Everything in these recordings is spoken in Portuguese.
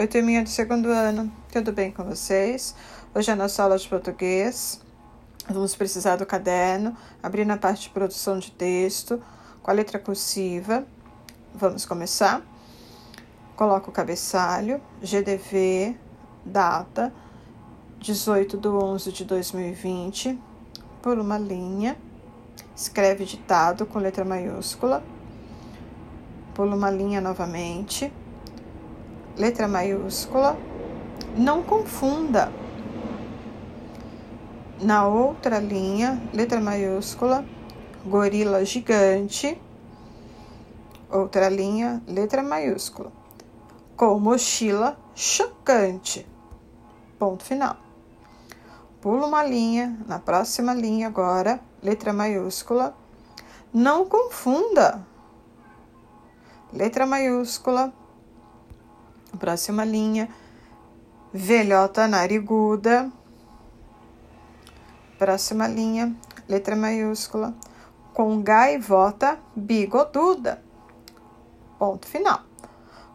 Oi, turminha do segundo ano, tudo bem com vocês? Hoje é a nossa aula de português. Vamos precisar do caderno, abrir na parte de produção de texto, com a letra cursiva. Vamos começar? Coloca o cabeçalho, GDV, data, 18 de 11 de 2020, por uma linha. Escreve ditado com letra maiúscula. Pula uma linha novamente letra maiúscula. Não confunda. Na outra linha, letra maiúscula, gorila gigante. Outra linha, letra maiúscula. Com mochila chocante. Ponto final. Pula uma linha, na próxima linha agora, letra maiúscula. Não confunda. Letra maiúscula, Próxima linha, velhota nariguda. Próxima linha, letra maiúscula, com gaivota bigoduda. Ponto final.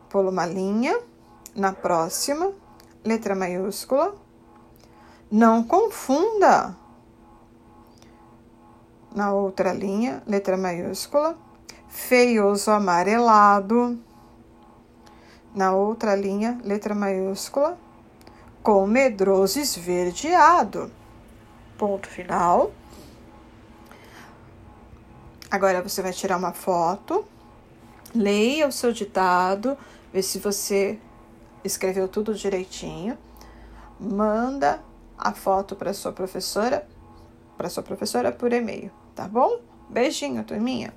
Pula uma linha, na próxima, letra maiúscula. Não confunda. Na outra linha, letra maiúscula, feioso amarelado na outra linha, letra maiúscula, com medroso esverdeado. Ponto final. Agora você vai tirar uma foto, leia o seu ditado, vê se você escreveu tudo direitinho, manda a foto para sua professora, para sua professora por e-mail, tá bom? Beijinho, turminha.